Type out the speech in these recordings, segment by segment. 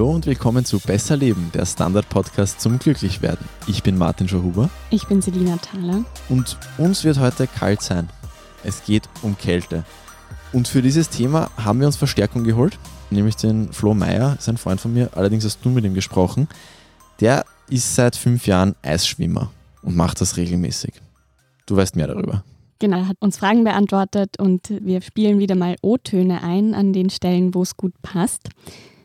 Hallo und willkommen zu Besser Leben, der Standard-Podcast zum Glücklichwerden. Ich bin Martin Schauhuber. Ich bin Selina Thaler. Und uns wird heute kalt sein. Es geht um Kälte. Und für dieses Thema haben wir uns Verstärkung geholt, nämlich den Flo Meyer, ist ein Freund von mir, allerdings hast du mit ihm gesprochen. Der ist seit fünf Jahren Eisschwimmer und macht das regelmäßig. Du weißt mehr darüber. Genau, hat uns Fragen beantwortet und wir spielen wieder mal O-Töne ein an den Stellen, wo es gut passt.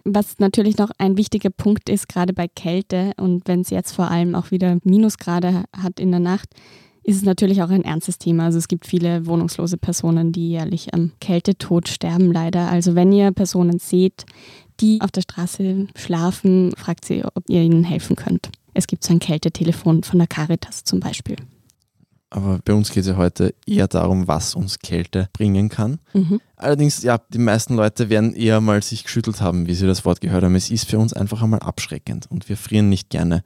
Was natürlich noch ein wichtiger Punkt ist, gerade bei Kälte und wenn es jetzt vor allem auch wieder Minusgrade hat in der Nacht, ist es natürlich auch ein ernstes Thema. Also es gibt viele wohnungslose Personen, die jährlich am Kältetod sterben leider. Also wenn ihr Personen seht, die auf der Straße schlafen, fragt sie, ob ihr ihnen helfen könnt. Es gibt so ein Kältetelefon von der Caritas zum Beispiel. Aber bei uns geht es ja heute eher darum, was uns Kälte bringen kann. Mhm. Allerdings, ja, die meisten Leute werden eher mal sich geschüttelt haben, wie sie das Wort gehört haben. Es ist für uns einfach einmal abschreckend und wir frieren nicht gerne.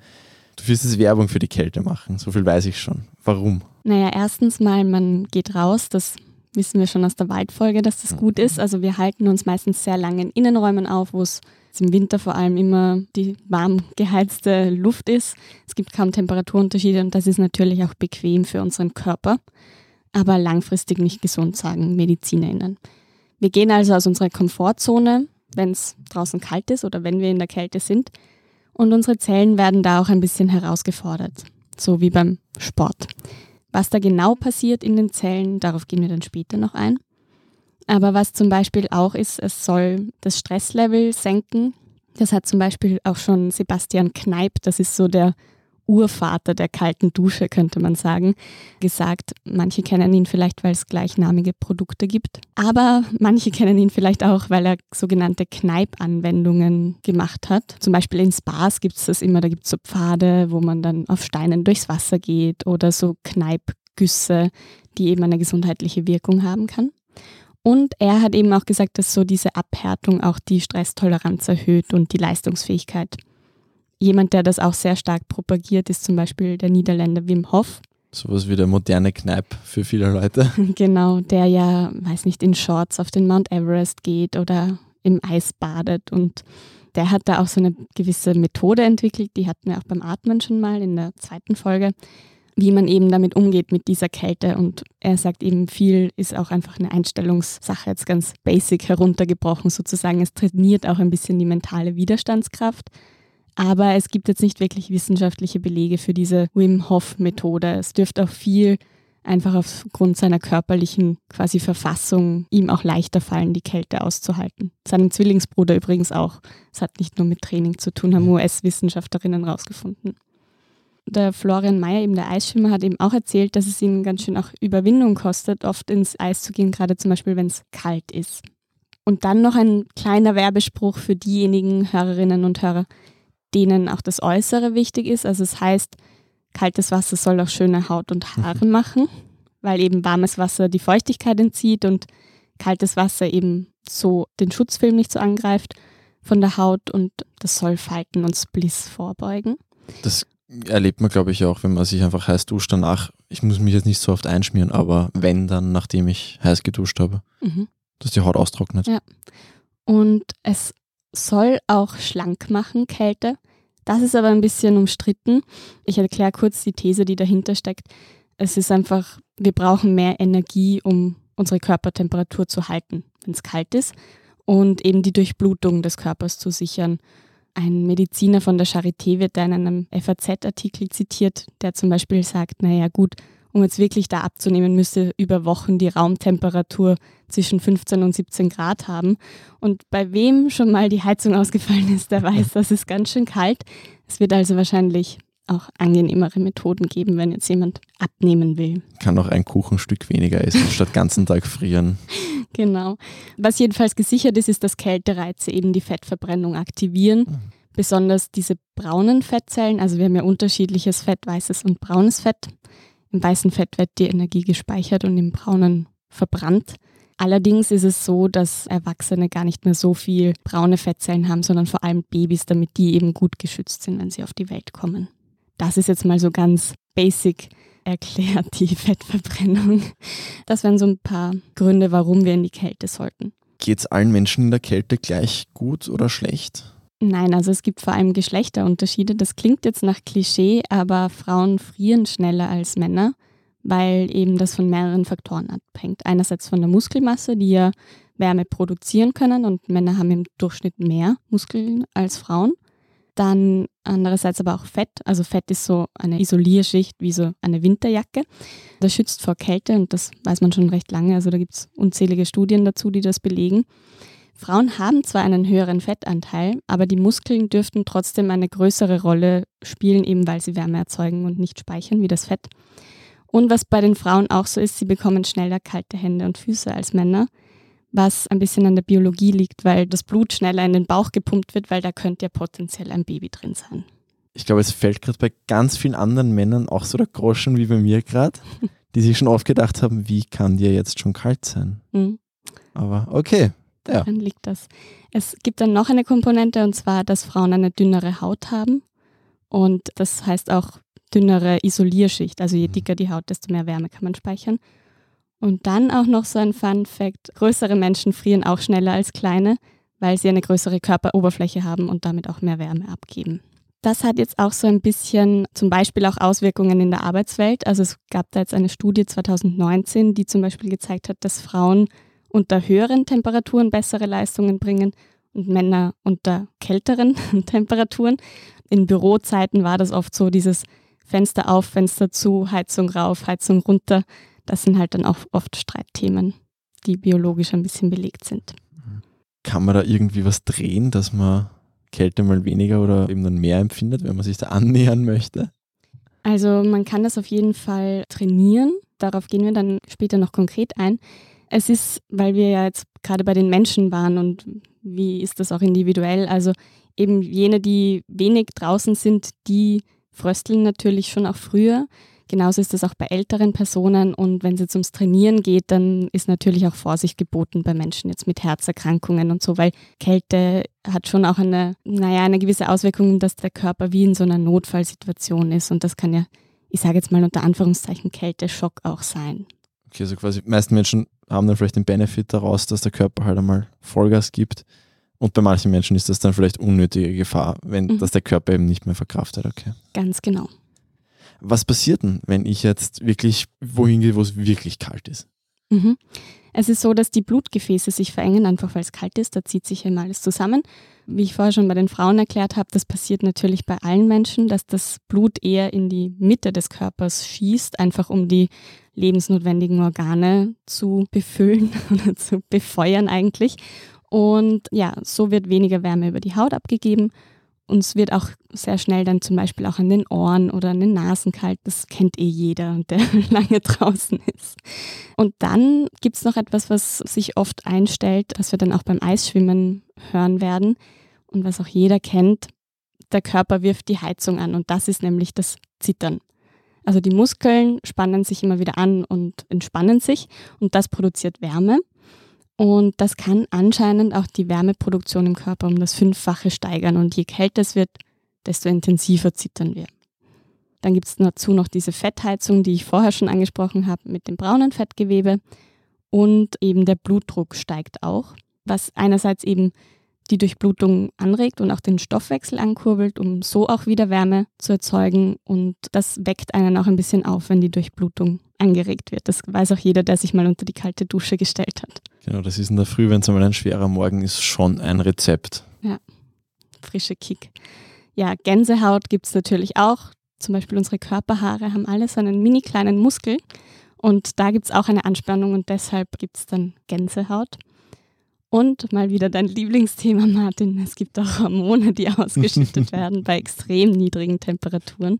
Du wirst jetzt Werbung für die Kälte machen, so viel weiß ich schon. Warum? Naja, erstens mal, man geht raus, das wissen wir schon aus der Waldfolge, dass das mhm. gut ist. Also wir halten uns meistens sehr lange in Innenräumen auf, wo es im Winter vor allem immer die warm geheizte Luft ist. Es gibt kaum Temperaturunterschiede und das ist natürlich auch bequem für unseren Körper, aber langfristig nicht gesund, sagen MedizinerInnen. Wir gehen also aus unserer Komfortzone, wenn es draußen kalt ist oder wenn wir in der Kälte sind. Und unsere Zellen werden da auch ein bisschen herausgefordert, so wie beim Sport. Was da genau passiert in den Zellen, darauf gehen wir dann später noch ein. Aber was zum Beispiel auch ist, es soll das Stresslevel senken. Das hat zum Beispiel auch schon Sebastian Kneip, das ist so der Urvater der kalten Dusche, könnte man sagen, gesagt. Manche kennen ihn vielleicht, weil es gleichnamige Produkte gibt. Aber manche kennen ihn vielleicht auch, weil er sogenannte Kneipp-Anwendungen gemacht hat. Zum Beispiel in Spas gibt es das immer, da gibt es so Pfade, wo man dann auf Steinen durchs Wasser geht oder so Kneippgüsse, die eben eine gesundheitliche Wirkung haben kann. Und er hat eben auch gesagt, dass so diese Abhärtung auch die Stresstoleranz erhöht und die Leistungsfähigkeit. Jemand, der das auch sehr stark propagiert, ist zum Beispiel der Niederländer Wim Hof. Sowas wie der moderne Kneipp für viele Leute. Genau, der ja, weiß nicht, in Shorts auf den Mount Everest geht oder im Eis badet. Und der hat da auch so eine gewisse Methode entwickelt, die hatten wir auch beim Atmen schon mal in der zweiten Folge, wie man eben damit umgeht mit dieser Kälte. Und er sagt eben, viel ist auch einfach eine Einstellungssache, jetzt ganz basic heruntergebrochen sozusagen. Es trainiert auch ein bisschen die mentale Widerstandskraft. Aber es gibt jetzt nicht wirklich wissenschaftliche Belege für diese Wim Hof-Methode. Es dürfte auch viel einfach aufgrund seiner körperlichen quasi Verfassung ihm auch leichter fallen, die Kälte auszuhalten. Seinem Zwillingsbruder übrigens auch. Es hat nicht nur mit Training zu tun, haben US-Wissenschaftlerinnen herausgefunden der Florian Mayer, eben der Eisschwimmer, hat eben auch erzählt, dass es ihm ganz schön auch Überwindung kostet, oft ins Eis zu gehen, gerade zum Beispiel, wenn es kalt ist. Und dann noch ein kleiner Werbespruch für diejenigen Hörerinnen und Hörer, denen auch das Äußere wichtig ist. Also es heißt, kaltes Wasser soll auch schöne Haut und Haare mhm. machen, weil eben warmes Wasser die Feuchtigkeit entzieht und kaltes Wasser eben so den Schutzfilm nicht so angreift von der Haut und das soll Falten und Spliss vorbeugen. Das erlebt man, glaube ich, auch, wenn man sich einfach heiß duscht danach. Ich muss mich jetzt nicht so oft einschmieren, aber wenn, dann nachdem ich heiß geduscht habe, mhm. dass die Haut austrocknet. Ja. Und es soll auch schlank machen, Kälte. Das ist aber ein bisschen umstritten. Ich erkläre kurz die These, die dahinter steckt. Es ist einfach, wir brauchen mehr Energie, um unsere Körpertemperatur zu halten, wenn es kalt ist und eben die Durchblutung des Körpers zu sichern. Ein Mediziner von der Charité wird da in einem FAZ-Artikel zitiert, der zum Beispiel sagt, naja gut, um jetzt wirklich da abzunehmen, müsste über Wochen die Raumtemperatur zwischen 15 und 17 Grad haben. Und bei wem schon mal die Heizung ausgefallen ist, der weiß, das ist ganz schön kalt. Es wird also wahrscheinlich auch angenehmere Methoden geben, wenn jetzt jemand abnehmen will. Kann auch ein Kuchenstück weniger essen, statt ganzen Tag frieren. Genau. Was jedenfalls gesichert ist, ist, dass Kältereize eben die Fettverbrennung aktivieren. Mhm. Besonders diese braunen Fettzellen, also wir haben ja unterschiedliches Fett, weißes und braunes Fett. Im weißen Fett wird die Energie gespeichert und im braunen verbrannt. Allerdings ist es so, dass Erwachsene gar nicht mehr so viel braune Fettzellen haben, sondern vor allem Babys, damit die eben gut geschützt sind, wenn sie auf die Welt kommen. Das ist jetzt mal so ganz basic erklärt, die Fettverbrennung. Das wären so ein paar Gründe, warum wir in die Kälte sollten. Geht es allen Menschen in der Kälte gleich gut oder schlecht? Nein, also es gibt vor allem Geschlechterunterschiede. Das klingt jetzt nach Klischee, aber Frauen frieren schneller als Männer, weil eben das von mehreren Faktoren abhängt. Einerseits von der Muskelmasse, die ja Wärme produzieren können und Männer haben im Durchschnitt mehr Muskeln als Frauen. Dann andererseits aber auch Fett. Also Fett ist so eine Isolierschicht wie so eine Winterjacke. Das schützt vor Kälte und das weiß man schon recht lange. Also da gibt es unzählige Studien dazu, die das belegen. Frauen haben zwar einen höheren Fettanteil, aber die Muskeln dürften trotzdem eine größere Rolle spielen, eben weil sie Wärme erzeugen und nicht speichern wie das Fett. Und was bei den Frauen auch so ist, sie bekommen schneller kalte Hände und Füße als Männer, was ein bisschen an der Biologie liegt, weil das Blut schneller in den Bauch gepumpt wird, weil da könnte ja potenziell ein Baby drin sein. Ich glaube, es fällt gerade bei ganz vielen anderen Männern auch so der Groschen wie bei mir gerade, die sich schon oft gedacht haben, wie kann dir jetzt schon kalt sein? Mhm. Aber okay, Daran ja. liegt das. Es gibt dann noch eine Komponente und zwar, dass Frauen eine dünnere Haut haben. Und das heißt auch dünnere Isolierschicht. Also je mhm. dicker die Haut, desto mehr Wärme kann man speichern. Und dann auch noch so ein Fun Fact: Größere Menschen frieren auch schneller als kleine, weil sie eine größere Körperoberfläche haben und damit auch mehr Wärme abgeben. Das hat jetzt auch so ein bisschen zum Beispiel auch Auswirkungen in der Arbeitswelt. Also es gab da jetzt eine Studie 2019, die zum Beispiel gezeigt hat, dass Frauen unter höheren Temperaturen bessere Leistungen bringen und Männer unter kälteren Temperaturen. In Bürozeiten war das oft so, dieses Fenster auf, Fenster zu, Heizung rauf, Heizung runter. Das sind halt dann auch oft Streitthemen, die biologisch ein bisschen belegt sind. Kann man da irgendwie was drehen, dass man Kälte mal weniger oder eben dann mehr empfindet, wenn man sich da annähern möchte? Also man kann das auf jeden Fall trainieren. Darauf gehen wir dann später noch konkret ein. Es ist, weil wir ja jetzt gerade bei den Menschen waren und wie ist das auch individuell, also eben jene, die wenig draußen sind, die frösteln natürlich schon auch früher. Genauso ist das auch bei älteren Personen und wenn es jetzt ums Trainieren geht, dann ist natürlich auch Vorsicht geboten bei Menschen jetzt mit Herzerkrankungen und so, weil Kälte hat schon auch eine, naja, eine gewisse Auswirkung, dass der Körper wie in so einer Notfallsituation ist und das kann ja, ich sage jetzt mal unter Anführungszeichen, Kälteschock auch sein. Okay, also quasi, die meisten Menschen haben dann vielleicht den Benefit daraus, dass der Körper halt einmal Vollgas gibt. Und bei manchen Menschen ist das dann vielleicht unnötige Gefahr, wenn mhm. dass der Körper eben nicht mehr verkraftet. Okay. Ganz genau. Was passiert denn, wenn ich jetzt wirklich wohin gehe, wo es wirklich kalt ist? Mhm. Es ist so, dass die Blutgefäße sich verengen, einfach weil es kalt ist. Da zieht sich immer alles zusammen. Wie ich vorher schon bei den Frauen erklärt habe, das passiert natürlich bei allen Menschen, dass das Blut eher in die Mitte des Körpers schießt, einfach um die lebensnotwendigen Organe zu befüllen oder zu befeuern eigentlich. Und ja, so wird weniger Wärme über die Haut abgegeben. Und es wird auch sehr schnell dann zum Beispiel auch an den Ohren oder an den Nasen kalt. Das kennt eh jeder, der lange draußen ist. Und dann gibt es noch etwas, was sich oft einstellt, was wir dann auch beim Eisschwimmen hören werden und was auch jeder kennt. Der Körper wirft die Heizung an und das ist nämlich das Zittern. Also die Muskeln spannen sich immer wieder an und entspannen sich und das produziert Wärme. Und das kann anscheinend auch die Wärmeproduktion im Körper um das Fünffache steigern. Und je kälter es wird, desto intensiver zittern wir. Dann gibt es dazu noch diese Fettheizung, die ich vorher schon angesprochen habe, mit dem braunen Fettgewebe. Und eben der Blutdruck steigt auch, was einerseits eben die Durchblutung anregt und auch den Stoffwechsel ankurbelt, um so auch wieder Wärme zu erzeugen. Und das weckt einen auch ein bisschen auf, wenn die Durchblutung angeregt wird. Das weiß auch jeder, der sich mal unter die kalte Dusche gestellt hat. Genau, das ist in der Früh, wenn es einmal ein schwerer Morgen ist, schon ein Rezept. Ja, frische Kick. Ja, Gänsehaut gibt es natürlich auch. Zum Beispiel unsere Körperhaare haben alle so einen mini kleinen Muskel. Und da gibt es auch eine Anspannung und deshalb gibt es dann Gänsehaut. Und mal wieder dein Lieblingsthema, Martin. Es gibt auch Hormone, die ausgeschüttet werden bei extrem niedrigen Temperaturen.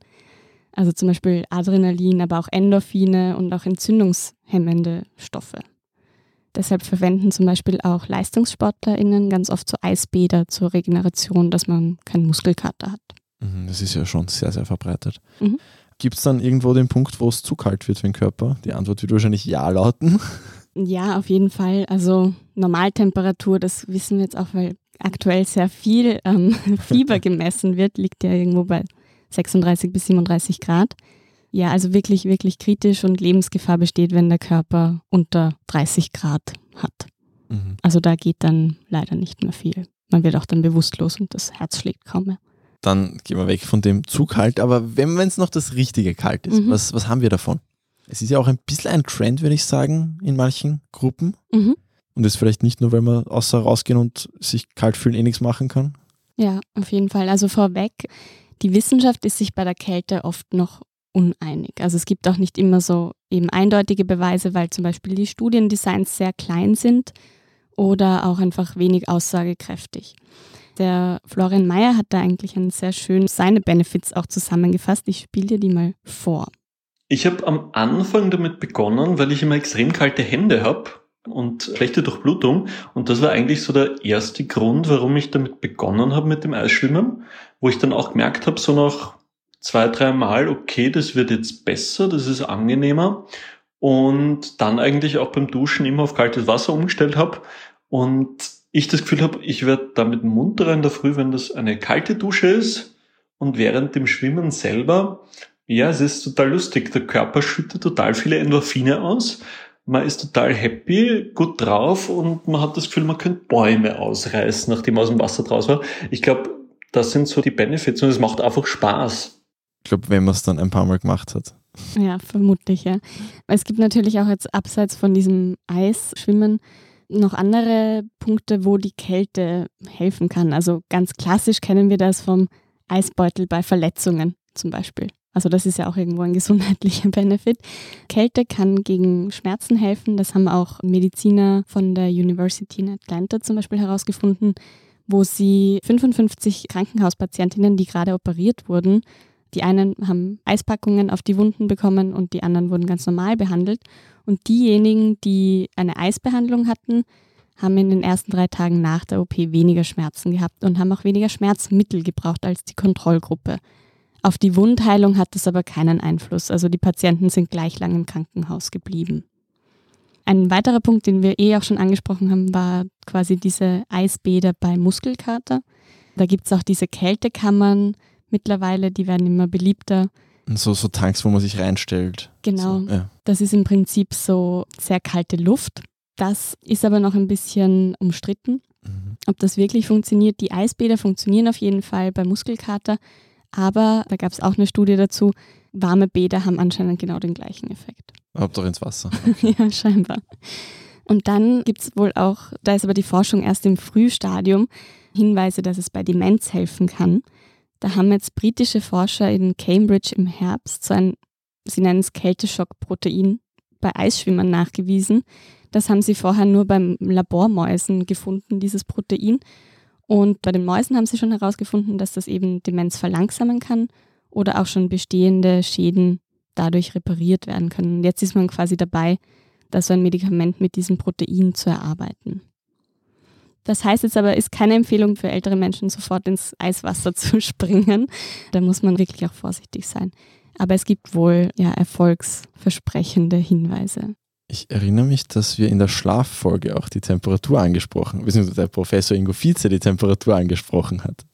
Also zum Beispiel Adrenalin, aber auch Endorphine und auch entzündungshemmende Stoffe. Deshalb verwenden zum Beispiel auch LeistungssportlerInnen ganz oft so Eisbäder zur Regeneration, dass man keinen Muskelkater hat. Mhm, das ist ja schon sehr, sehr verbreitet. Mhm. Gibt es dann irgendwo den Punkt, wo es zu kalt wird für den Körper? Die Antwort wird wahrscheinlich ja lauten. Ja, auf jeden Fall. Also Normaltemperatur, das wissen wir jetzt auch, weil aktuell sehr viel ähm, Fieber gemessen wird, liegt ja irgendwo bei 36 bis 37 Grad. Ja, also wirklich, wirklich kritisch und Lebensgefahr besteht, wenn der Körper unter 30 Grad hat. Mhm. Also da geht dann leider nicht mehr viel. man wird auch dann bewusstlos und das Herz schlägt kaum mehr. Dann gehen wir weg von dem zu kalt, aber wenn es noch das richtige kalt ist, mhm. was, was haben wir davon? Es ist ja auch ein bisschen ein Trend, würde ich sagen, in manchen Gruppen. Mhm. Und das vielleicht nicht nur, weil man außer rausgehen und sich kalt fühlen eh nichts machen kann. Ja, auf jeden Fall. Also vorweg, die Wissenschaft ist sich bei der Kälte oft noch uneinig. Also es gibt auch nicht immer so eben eindeutige Beweise, weil zum Beispiel die Studiendesigns sehr klein sind oder auch einfach wenig aussagekräftig. Der Florian Mayer hat da eigentlich ein sehr schön seine Benefits auch zusammengefasst. Ich spiele dir die mal vor. Ich habe am Anfang damit begonnen, weil ich immer extrem kalte Hände habe und schlechte Durchblutung. Und das war eigentlich so der erste Grund, warum ich damit begonnen habe mit dem Eisschwimmen, wo ich dann auch gemerkt habe, so nach zwei, drei Mal, okay, das wird jetzt besser, das ist angenehmer. Und dann eigentlich auch beim Duschen immer auf kaltes Wasser umgestellt habe. Und ich das Gefühl habe, ich werde damit munterer in der Früh, wenn das eine kalte Dusche ist. Und während dem Schwimmen selber ja, es ist total lustig. Der Körper schüttet total viele Endorphine aus. Man ist total happy, gut drauf und man hat das Gefühl, man könnte Bäume ausreißen, nachdem man aus dem Wasser draus war. Ich glaube, das sind so die Benefits und es macht einfach Spaß. Ich glaube, wenn man es dann ein paar Mal gemacht hat. Ja, vermutlich, ja. Es gibt natürlich auch jetzt abseits von diesem Eisschwimmen noch andere Punkte, wo die Kälte helfen kann. Also ganz klassisch kennen wir das vom Eisbeutel bei Verletzungen zum Beispiel. Also das ist ja auch irgendwo ein gesundheitlicher Benefit. Kälte kann gegen Schmerzen helfen. Das haben auch Mediziner von der University in Atlanta zum Beispiel herausgefunden, wo sie 55 Krankenhauspatientinnen, die gerade operiert wurden, die einen haben Eispackungen auf die Wunden bekommen und die anderen wurden ganz normal behandelt. Und diejenigen, die eine Eisbehandlung hatten, haben in den ersten drei Tagen nach der OP weniger Schmerzen gehabt und haben auch weniger Schmerzmittel gebraucht als die Kontrollgruppe. Auf die Wundheilung hat das aber keinen Einfluss. Also die Patienten sind gleich lang im Krankenhaus geblieben. Ein weiterer Punkt, den wir eh auch schon angesprochen haben, war quasi diese Eisbäder bei Muskelkater. Da gibt es auch diese Kältekammern mittlerweile, die werden immer beliebter. So, so Tanks, wo man sich reinstellt. Genau. So, ja. Das ist im Prinzip so sehr kalte Luft. Das ist aber noch ein bisschen umstritten, mhm. ob das wirklich funktioniert. Die Eisbäder funktionieren auf jeden Fall bei Muskelkater. Aber da gab es auch eine Studie dazu, warme Bäder haben anscheinend genau den gleichen Effekt. Hauptsache ins Wasser. ja, scheinbar. Und dann gibt es wohl auch, da ist aber die Forschung erst im Frühstadium, Hinweise, dass es bei Demenz helfen kann. Da haben jetzt britische Forscher in Cambridge im Herbst so ein, sie nennen es Kälteschockprotein, bei Eisschwimmern nachgewiesen. Das haben sie vorher nur beim Labormäusen gefunden, dieses Protein. Und bei den Mäusen haben sie schon herausgefunden, dass das eben Demenz verlangsamen kann oder auch schon bestehende Schäden dadurch repariert werden können. Und jetzt ist man quasi dabei, da so ein Medikament mit diesem Protein zu erarbeiten. Das heißt jetzt aber, ist keine Empfehlung für ältere Menschen, sofort ins Eiswasser zu springen. Da muss man wirklich auch vorsichtig sein. Aber es gibt wohl ja erfolgsversprechende Hinweise. Ich erinnere mich, dass wir in der Schlaffolge auch die Temperatur angesprochen, haben, beziehungsweise der Professor Ingo Vize die Temperatur angesprochen hat.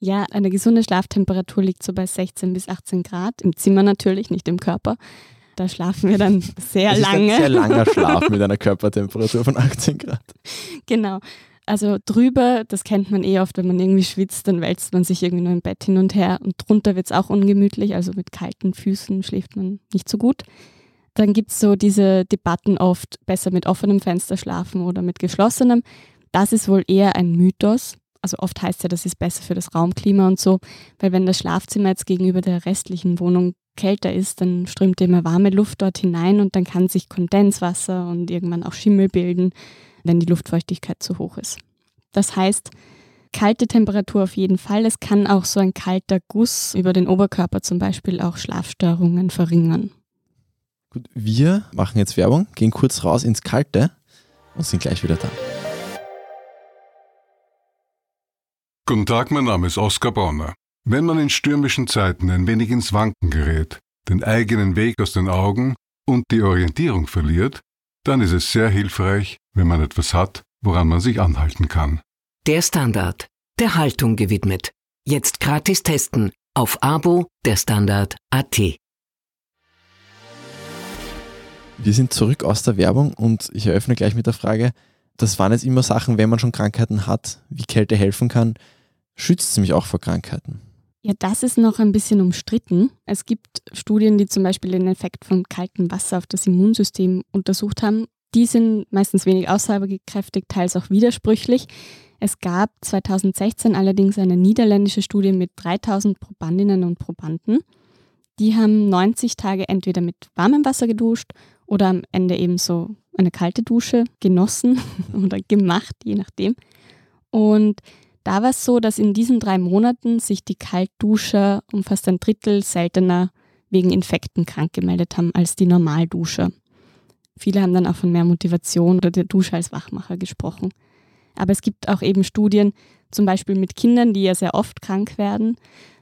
Ja, eine gesunde Schlaftemperatur liegt so bei 16 bis 18 Grad, im Zimmer natürlich, nicht im Körper. Da schlafen wir dann sehr es lange. Ist ein sehr langer Schlaf mit einer Körpertemperatur von 18 Grad. Genau. Also drüber, das kennt man eh oft, wenn man irgendwie schwitzt, dann wälzt man sich irgendwie nur im Bett hin und her und drunter wird es auch ungemütlich, also mit kalten Füßen schläft man nicht so gut. Dann gibt es so diese Debatten oft, besser mit offenem Fenster schlafen oder mit geschlossenem. Das ist wohl eher ein Mythos. Also oft heißt ja, das ist besser für das Raumklima und so, weil wenn das Schlafzimmer jetzt gegenüber der restlichen Wohnung kälter ist, dann strömt immer warme Luft dort hinein und dann kann sich Kondenswasser und irgendwann auch Schimmel bilden, wenn die Luftfeuchtigkeit zu hoch ist. Das heißt, kalte Temperatur auf jeden Fall. Es kann auch so ein kalter Guss über den Oberkörper zum Beispiel auch Schlafstörungen verringern. Gut, wir machen jetzt Werbung, gehen kurz raus ins Kalte und sind gleich wieder da. Guten Tag, mein Name ist Oskar Bonner. Wenn man in stürmischen Zeiten ein wenig ins Wanken gerät, den eigenen Weg aus den Augen und die Orientierung verliert, dann ist es sehr hilfreich, wenn man etwas hat, woran man sich anhalten kann. Der Standard, der Haltung gewidmet. Jetzt gratis testen auf Abo der Standard AT. Wir sind zurück aus der Werbung und ich eröffne gleich mit der Frage, das waren jetzt immer Sachen, wenn man schon Krankheiten hat, wie Kälte helfen kann, schützt sie mich auch vor Krankheiten. Ja, das ist noch ein bisschen umstritten. Es gibt Studien, die zum Beispiel den Effekt von kaltem Wasser auf das Immunsystem untersucht haben. Die sind meistens wenig aussagekräftig, teils auch widersprüchlich. Es gab 2016 allerdings eine niederländische Studie mit 3000 Probandinnen und Probanden. Die haben 90 Tage entweder mit warmem Wasser geduscht oder am Ende eben so eine kalte Dusche genossen oder gemacht, je nachdem. Und da war es so, dass in diesen drei Monaten sich die Kaltduscher um fast ein Drittel seltener wegen Infekten krank gemeldet haben als die Normalduscher. Viele haben dann auch von mehr Motivation oder der Dusche als Wachmacher gesprochen. Aber es gibt auch eben Studien, zum Beispiel mit Kindern, die ja sehr oft krank werden.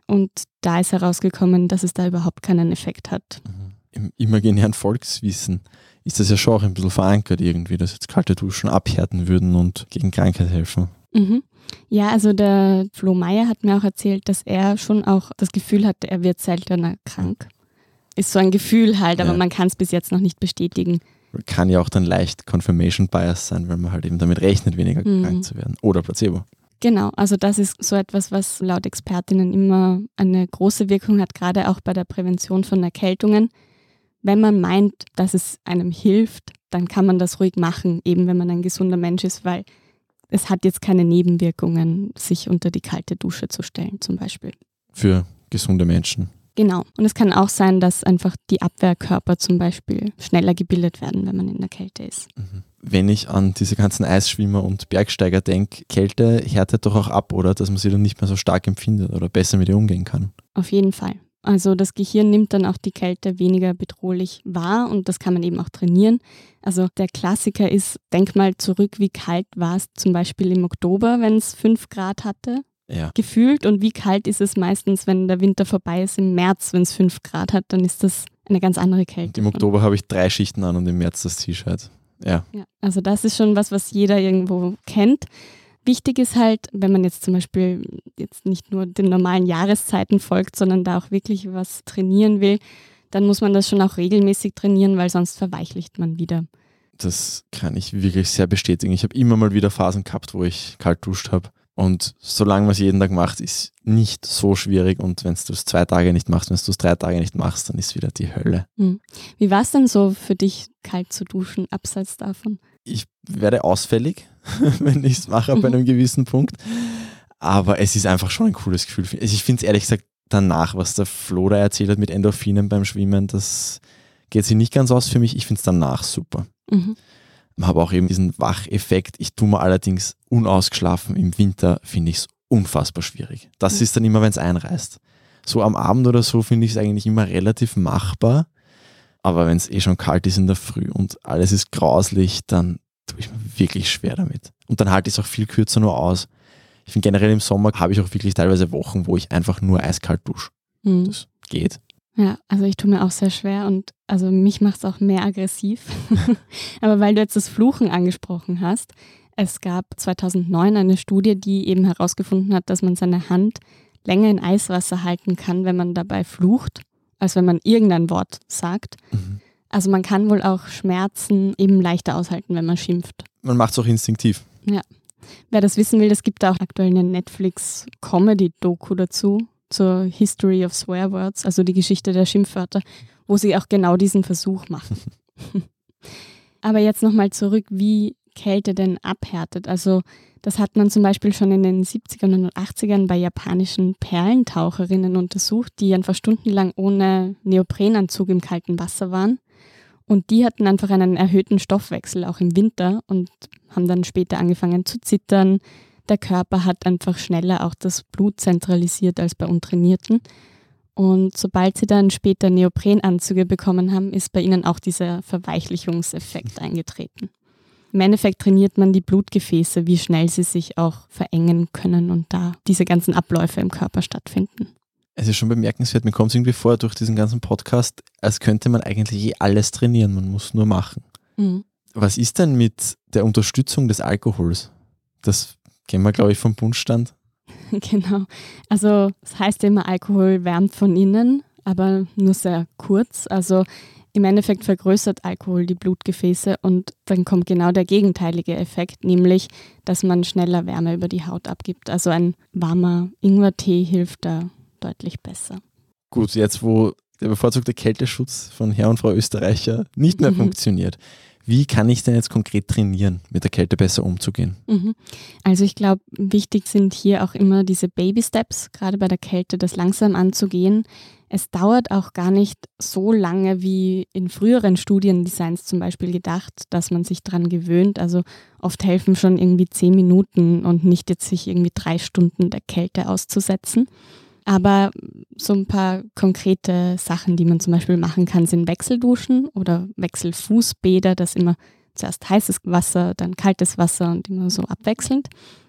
Und da ist herausgekommen, dass es da überhaupt keinen Effekt hat. Mhm. Im imaginären Volkswissen ist das ja schon auch ein bisschen verankert irgendwie, dass jetzt kalte Duschen abhärten würden und gegen Krankheit helfen. Mhm. Ja, also der Flo Meyer hat mir auch erzählt, dass er schon auch das Gefühl hatte, er wird seltener krank. Ist so ein Gefühl halt, aber ja. man kann es bis jetzt noch nicht bestätigen. Kann ja auch dann leicht Confirmation Bias sein, weil man halt eben damit rechnet, weniger mhm. krank zu werden. Oder Placebo. Genau, also das ist so etwas, was laut Expertinnen immer eine große Wirkung hat, gerade auch bei der Prävention von Erkältungen. Wenn man meint, dass es einem hilft, dann kann man das ruhig machen, eben wenn man ein gesunder Mensch ist, weil es hat jetzt keine Nebenwirkungen, sich unter die kalte Dusche zu stellen, zum Beispiel. Für gesunde Menschen. Genau. Und es kann auch sein, dass einfach die Abwehrkörper zum Beispiel schneller gebildet werden, wenn man in der Kälte ist. Mhm. Wenn ich an diese ganzen Eisschwimmer und Bergsteiger denke, Kälte härtet doch auch ab, oder? Dass man sie dann nicht mehr so stark empfindet oder besser mit ihr umgehen kann. Auf jeden Fall. Also das Gehirn nimmt dann auch die Kälte weniger bedrohlich wahr und das kann man eben auch trainieren. Also der Klassiker ist, denk mal zurück, wie kalt war es zum Beispiel im Oktober, wenn es 5 Grad hatte ja. gefühlt und wie kalt ist es meistens, wenn der Winter vorbei ist im März, wenn es 5 Grad hat, dann ist das eine ganz andere Kälte. Im Oktober habe ich drei Schichten an und im März das T-Shirt. Ja. ja. Also das ist schon was, was jeder irgendwo kennt. Wichtig ist halt, wenn man jetzt zum Beispiel jetzt nicht nur den normalen Jahreszeiten folgt, sondern da auch wirklich was trainieren will, dann muss man das schon auch regelmäßig trainieren, weil sonst verweichlicht man wieder. Das kann ich wirklich sehr bestätigen. Ich habe immer mal wieder Phasen gehabt, wo ich kalt duscht habe. Und solange man es jeden Tag macht, ist nicht so schwierig. Und wenn du es zwei Tage nicht machst, wenn du es drei Tage nicht machst, dann ist wieder die Hölle. Hm. Wie war es denn so für dich, kalt zu duschen, abseits davon? Ich werde ausfällig, wenn ich es mache ab einem gewissen Punkt. Aber es ist einfach schon ein cooles Gefühl. Also ich finde es ehrlich gesagt danach, was der Flo da erzählt hat mit Endorphinen beim Schwimmen, das geht sich nicht ganz aus für mich. Ich finde es danach super. Mhm habe auch eben diesen Wacheffekt. Ich tue mir allerdings unausgeschlafen im Winter, finde ich es unfassbar schwierig. Das ist dann immer, wenn es einreißt. So am Abend oder so finde ich es eigentlich immer relativ machbar. Aber wenn es eh schon kalt ist in der Früh und alles ist grauslich, dann tue ich mir wirklich schwer damit. Und dann halte ich es auch viel kürzer nur aus. Ich finde generell im Sommer habe ich auch wirklich teilweise Wochen, wo ich einfach nur eiskalt dusche. Mhm. Das geht. Ja, also ich tue mir auch sehr schwer und also mich macht es auch mehr aggressiv. Aber weil du jetzt das Fluchen angesprochen hast, es gab 2009 eine Studie, die eben herausgefunden hat, dass man seine Hand länger in Eiswasser halten kann, wenn man dabei flucht, als wenn man irgendein Wort sagt. Mhm. Also man kann wohl auch Schmerzen eben leichter aushalten, wenn man schimpft. Man macht es auch instinktiv. Ja. Wer das wissen will, es gibt auch aktuell eine Netflix-Comedy-Doku dazu zur History of Swear Words, also die Geschichte der Schimpfwörter, wo sie auch genau diesen Versuch machen. Aber jetzt nochmal zurück, wie Kälte denn abhärtet. Also das hat man zum Beispiel schon in den 70ern und 80ern bei japanischen Perlentaucherinnen untersucht, die einfach stundenlang ohne Neoprenanzug im kalten Wasser waren. Und die hatten einfach einen erhöhten Stoffwechsel, auch im Winter, und haben dann später angefangen zu zittern, der Körper hat einfach schneller auch das Blut zentralisiert als bei Untrainierten. Und sobald sie dann später Neoprenanzüge bekommen haben, ist bei ihnen auch dieser Verweichlichungseffekt eingetreten. Im Endeffekt trainiert man die Blutgefäße, wie schnell sie sich auch verengen können und da diese ganzen Abläufe im Körper stattfinden. Es ist schon bemerkenswert, mir kommt es irgendwie vor durch diesen ganzen Podcast, als könnte man eigentlich eh alles trainieren, man muss nur machen. Mhm. Was ist denn mit der Unterstützung des Alkohols? Das Gehen wir, glaube ich, vom Bundstand. Genau. Also es das heißt immer, Alkohol wärmt von innen, aber nur sehr kurz. Also Im Endeffekt vergrößert Alkohol die Blutgefäße und dann kommt genau der gegenteilige Effekt, nämlich, dass man schneller Wärme über die Haut abgibt. Also ein warmer Ingwertee hilft da deutlich besser. Gut, jetzt wo der bevorzugte Kälteschutz von Herr und Frau Österreicher nicht mehr mhm. funktioniert, wie kann ich denn jetzt konkret trainieren, mit der Kälte besser umzugehen? Mhm. Also ich glaube, wichtig sind hier auch immer diese Baby Steps, gerade bei der Kälte, das langsam anzugehen. Es dauert auch gar nicht so lange wie in früheren Studiendesigns zum Beispiel gedacht, dass man sich daran gewöhnt. Also oft helfen schon irgendwie zehn Minuten und nicht jetzt sich irgendwie drei Stunden der Kälte auszusetzen. Aber so ein paar konkrete Sachen, die man zum Beispiel machen kann, sind Wechselduschen oder Wechselfußbäder, das immer zuerst heißes Wasser, dann kaltes Wasser und immer so abwechselnd.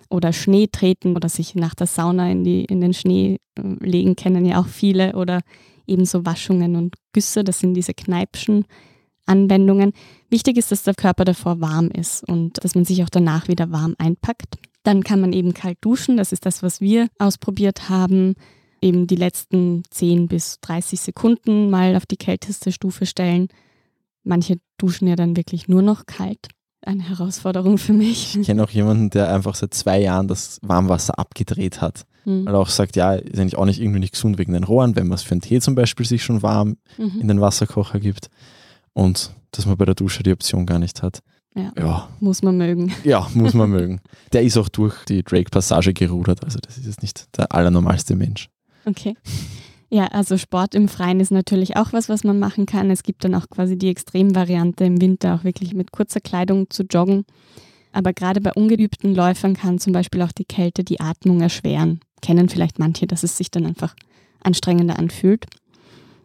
Oder Schnee treten oder sich nach der Sauna in, die, in den Schnee äh, legen, kennen ja auch viele. Oder ebenso Waschungen und Güsse, das sind diese Kneipschen Anwendungen. Wichtig ist, dass der Körper davor warm ist und dass man sich auch danach wieder warm einpackt. Dann kann man eben kalt duschen, das ist das, was wir ausprobiert haben eben die letzten 10 bis 30 Sekunden mal auf die kälteste Stufe stellen. Manche duschen ja dann wirklich nur noch kalt. Eine Herausforderung für mich. Ich kenne auch jemanden, der einfach seit zwei Jahren das Warmwasser abgedreht hat. Mhm. Weil er auch sagt, ja, ist eigentlich auch nicht irgendwie nicht gesund wegen den Rohren, wenn man es für einen Tee zum Beispiel sich schon warm mhm. in den Wasserkocher gibt. Und dass man bei der Dusche die Option gar nicht hat. Ja, ja. Muss man mögen. Ja, muss man mögen. Der ist auch durch die Drake-Passage gerudert, also das ist jetzt nicht der allernormalste Mensch. Okay. Ja, also Sport im Freien ist natürlich auch was, was man machen kann. Es gibt dann auch quasi die Extremvariante im Winter auch wirklich mit kurzer Kleidung zu joggen. Aber gerade bei ungeübten Läufern kann zum Beispiel auch die Kälte die Atmung erschweren. Kennen vielleicht manche, dass es sich dann einfach anstrengender anfühlt.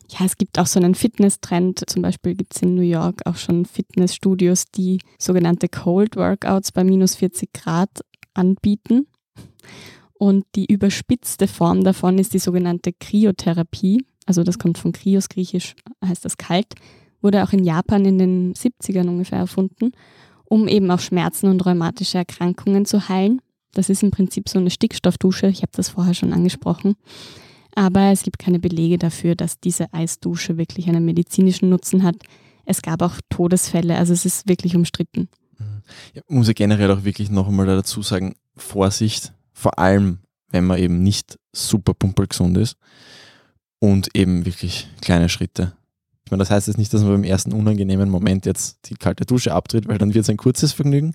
Ja, es gibt auch so einen Fitness-Trend. Zum Beispiel gibt es in New York auch schon Fitnessstudios, die sogenannte Cold Workouts bei minus 40 Grad anbieten. Und die überspitzte Form davon ist die sogenannte Kryotherapie. Also das kommt von Kryos, griechisch heißt das kalt, wurde auch in Japan in den 70ern ungefähr erfunden, um eben auch Schmerzen und rheumatische Erkrankungen zu heilen. Das ist im Prinzip so eine Stickstoffdusche, ich habe das vorher schon angesprochen. Aber es gibt keine Belege dafür, dass diese Eisdusche wirklich einen medizinischen Nutzen hat. Es gab auch Todesfälle, also es ist wirklich umstritten. Ja, muss ich generell auch wirklich noch einmal dazu sagen, Vorsicht, vor allem, wenn man eben nicht super pumpergesund ist und eben wirklich kleine Schritte. Ich meine, das heißt jetzt nicht, dass man beim ersten unangenehmen Moment jetzt die kalte Dusche abtritt, weil dann wird es ein kurzes Vergnügen.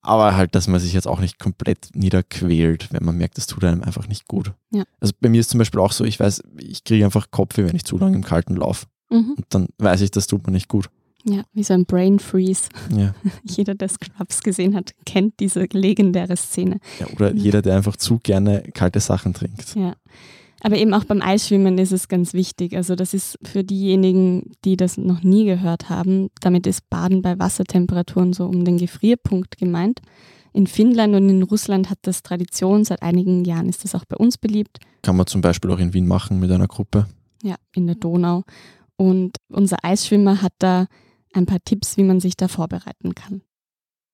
Aber halt, dass man sich jetzt auch nicht komplett niederquält, wenn man merkt, das tut einem einfach nicht gut. Ja. Also bei mir ist zum Beispiel auch so, ich weiß, ich kriege einfach Kopfweh, wenn ich zu lange im Kalten laufe. Mhm. Und dann weiß ich, das tut mir nicht gut. Ja, wie so ein Brain Freeze. Ja. Jeder, der Scrubs gesehen hat, kennt diese legendäre Szene. Ja, oder jeder, der einfach zu gerne kalte Sachen trinkt. Ja. Aber eben auch beim Eisschwimmen ist es ganz wichtig. Also das ist für diejenigen, die das noch nie gehört haben, damit ist Baden bei Wassertemperaturen so um den Gefrierpunkt gemeint. In Finnland und in Russland hat das Tradition, seit einigen Jahren ist das auch bei uns beliebt. Kann man zum Beispiel auch in Wien machen mit einer Gruppe. Ja, in der Donau. Und unser Eisschwimmer hat da ein paar Tipps, wie man sich da vorbereiten kann.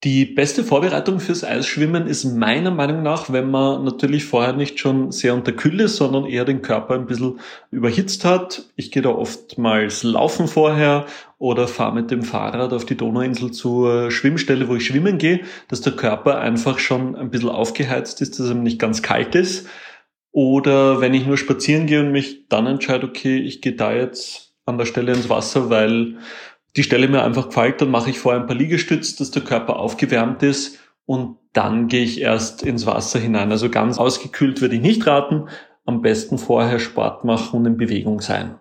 Die beste Vorbereitung fürs Eisschwimmen ist meiner Meinung nach, wenn man natürlich vorher nicht schon sehr unterkühlt ist, sondern eher den Körper ein bisschen überhitzt hat. Ich gehe da oftmals laufen vorher oder fahre mit dem Fahrrad auf die Donauinsel zur Schwimmstelle, wo ich schwimmen gehe, dass der Körper einfach schon ein bisschen aufgeheizt ist, dass er nicht ganz kalt ist. Oder wenn ich nur spazieren gehe und mich dann entscheide, okay, ich gehe da jetzt an der Stelle ins Wasser, weil die Stelle mir einfach gefällt, dann mache ich vorher ein paar Liegestütze, dass der Körper aufgewärmt ist und dann gehe ich erst ins Wasser hinein. Also ganz ausgekühlt würde ich nicht raten. Am besten vorher Sport machen und in Bewegung sein.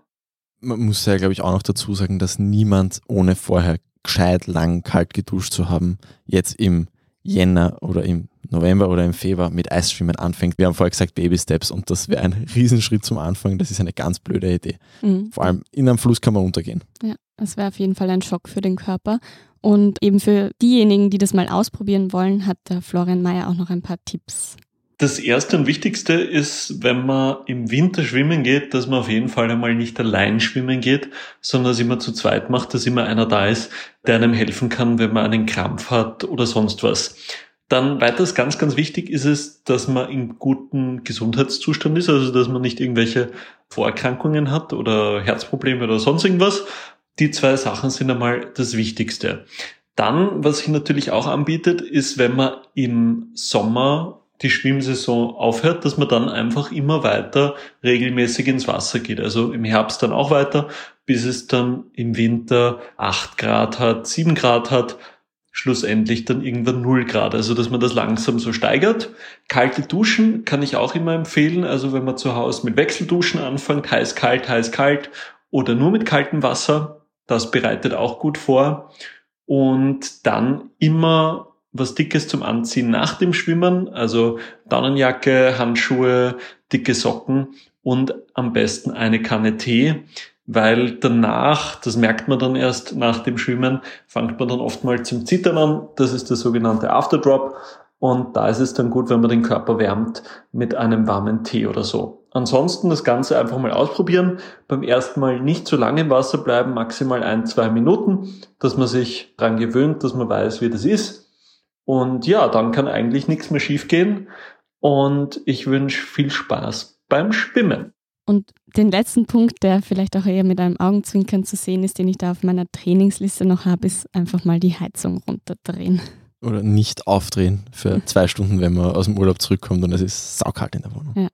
Man muss ja, glaube ich, auch noch dazu sagen, dass niemand ohne vorher gescheit lang kalt geduscht zu haben, jetzt im Jänner oder im November oder im Februar mit Eisschwimmen anfängt. Wir haben vorher gesagt Baby Steps und das wäre ein Riesenschritt zum Anfang. Das ist eine ganz blöde Idee. Mhm. Vor allem in einem Fluss kann man untergehen. Ja, das wäre auf jeden Fall ein Schock für den Körper. Und eben für diejenigen, die das mal ausprobieren wollen, hat der Florian Mayer auch noch ein paar Tipps. Das erste und wichtigste ist, wenn man im Winter schwimmen geht, dass man auf jeden Fall einmal nicht allein schwimmen geht, sondern dass immer zu zweit macht, dass immer einer da ist, der einem helfen kann, wenn man einen Krampf hat oder sonst was. Dann weiters ganz, ganz wichtig ist es, dass man in gutem Gesundheitszustand ist, also dass man nicht irgendwelche Vorerkrankungen hat oder Herzprobleme oder sonst irgendwas. Die zwei Sachen sind einmal das Wichtigste. Dann, was sich natürlich auch anbietet, ist, wenn man im Sommer die Schwimmsaison aufhört, dass man dann einfach immer weiter regelmäßig ins Wasser geht. Also im Herbst dann auch weiter, bis es dann im Winter acht Grad hat, sieben Grad hat, schlussendlich dann irgendwann null Grad. Also dass man das langsam so steigert. Kalte Duschen kann ich auch immer empfehlen. Also wenn man zu Hause mit Wechselduschen anfängt, heiß, kalt, heiß, kalt oder nur mit kaltem Wasser, das bereitet auch gut vor. Und dann immer was Dickes zum Anziehen nach dem Schwimmen, also Daunenjacke, Handschuhe, dicke Socken und am besten eine Kanne Tee, weil danach, das merkt man dann erst nach dem Schwimmen, fängt man dann oft mal zum Zittern an. Das ist der sogenannte Afterdrop. Und da ist es dann gut, wenn man den Körper wärmt mit einem warmen Tee oder so. Ansonsten das Ganze einfach mal ausprobieren. Beim ersten Mal nicht zu lange im Wasser bleiben, maximal ein, zwei Minuten, dass man sich dran gewöhnt, dass man weiß, wie das ist. Und ja, dann kann eigentlich nichts mehr schiefgehen. Und ich wünsche viel Spaß beim Schwimmen. Und den letzten Punkt, der vielleicht auch eher mit einem Augenzwinkern zu sehen ist, den ich da auf meiner Trainingsliste noch habe, ist einfach mal die Heizung runterdrehen. Oder nicht aufdrehen für zwei Stunden, wenn man aus dem Urlaub zurückkommt und es ist saukalt in der Wohnung. Ja.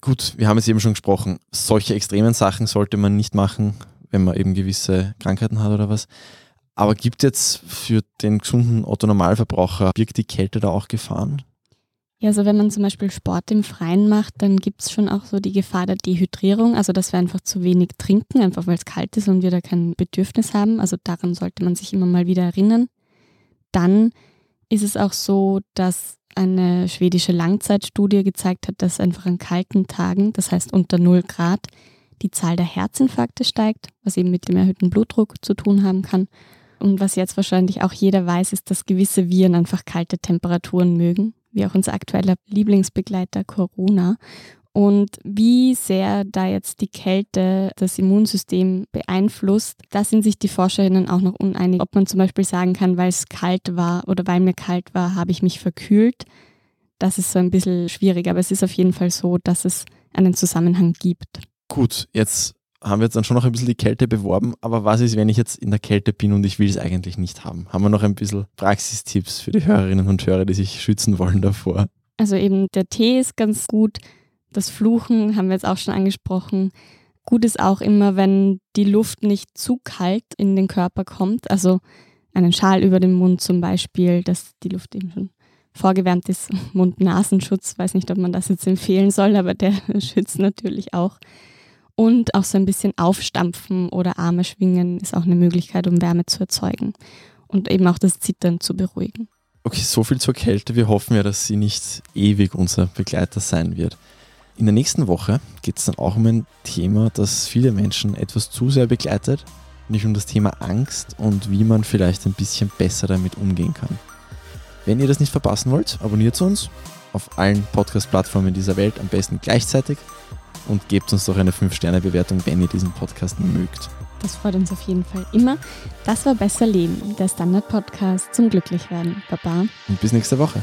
Gut, wir haben es eben schon gesprochen. Solche extremen Sachen sollte man nicht machen, wenn man eben gewisse Krankheiten hat oder was. Aber gibt jetzt für den gesunden Otto-Normalverbraucher, birgt die Kälte da auch Gefahren? Ja, also wenn man zum Beispiel Sport im Freien macht, dann gibt es schon auch so die Gefahr der Dehydrierung, also dass wir einfach zu wenig trinken, einfach weil es kalt ist und wir da kein Bedürfnis haben. Also daran sollte man sich immer mal wieder erinnern. Dann ist es auch so, dass eine schwedische Langzeitstudie gezeigt hat, dass einfach an kalten Tagen, das heißt unter 0 Grad, die Zahl der Herzinfarkte steigt, was eben mit dem erhöhten Blutdruck zu tun haben kann. Und was jetzt wahrscheinlich auch jeder weiß, ist, dass gewisse Viren einfach kalte Temperaturen mögen, wie auch unser aktueller Lieblingsbegleiter Corona. Und wie sehr da jetzt die Kälte das Immunsystem beeinflusst, da sind sich die Forscherinnen auch noch uneinig, ob man zum Beispiel sagen kann, weil es kalt war oder weil mir kalt war, habe ich mich verkühlt. Das ist so ein bisschen schwierig, aber es ist auf jeden Fall so, dass es einen Zusammenhang gibt. Gut, jetzt haben wir jetzt dann schon noch ein bisschen die Kälte beworben, aber was ist, wenn ich jetzt in der Kälte bin und ich will es eigentlich nicht haben? Haben wir noch ein bisschen Praxistipps für die Hörerinnen und Hörer, die sich schützen wollen davor? Also eben der Tee ist ganz gut, das Fluchen haben wir jetzt auch schon angesprochen. Gut ist auch immer, wenn die Luft nicht zu kalt in den Körper kommt, also einen Schal über dem Mund zum Beispiel, dass die Luft eben schon vorgewärmt ist. Mund-Nasenschutz, weiß nicht, ob man das jetzt empfehlen soll, aber der schützt natürlich auch. Und auch so ein bisschen aufstampfen oder Arme schwingen ist auch eine Möglichkeit, um Wärme zu erzeugen und eben auch das Zittern zu beruhigen. Okay, so viel zur Kälte. Wir hoffen ja, dass sie nicht ewig unser Begleiter sein wird. In der nächsten Woche geht es dann auch um ein Thema, das viele Menschen etwas zu sehr begleitet, nämlich um das Thema Angst und wie man vielleicht ein bisschen besser damit umgehen kann. Wenn ihr das nicht verpassen wollt, abonniert uns auf allen Podcast-Plattformen dieser Welt am besten gleichzeitig und gebt uns doch eine 5-Sterne-Bewertung, wenn ihr diesen Podcast mögt. Das freut uns auf jeden Fall immer. Das war Besser Leben, der Standard-Podcast zum Glücklichwerden. Baba. Und bis nächste Woche.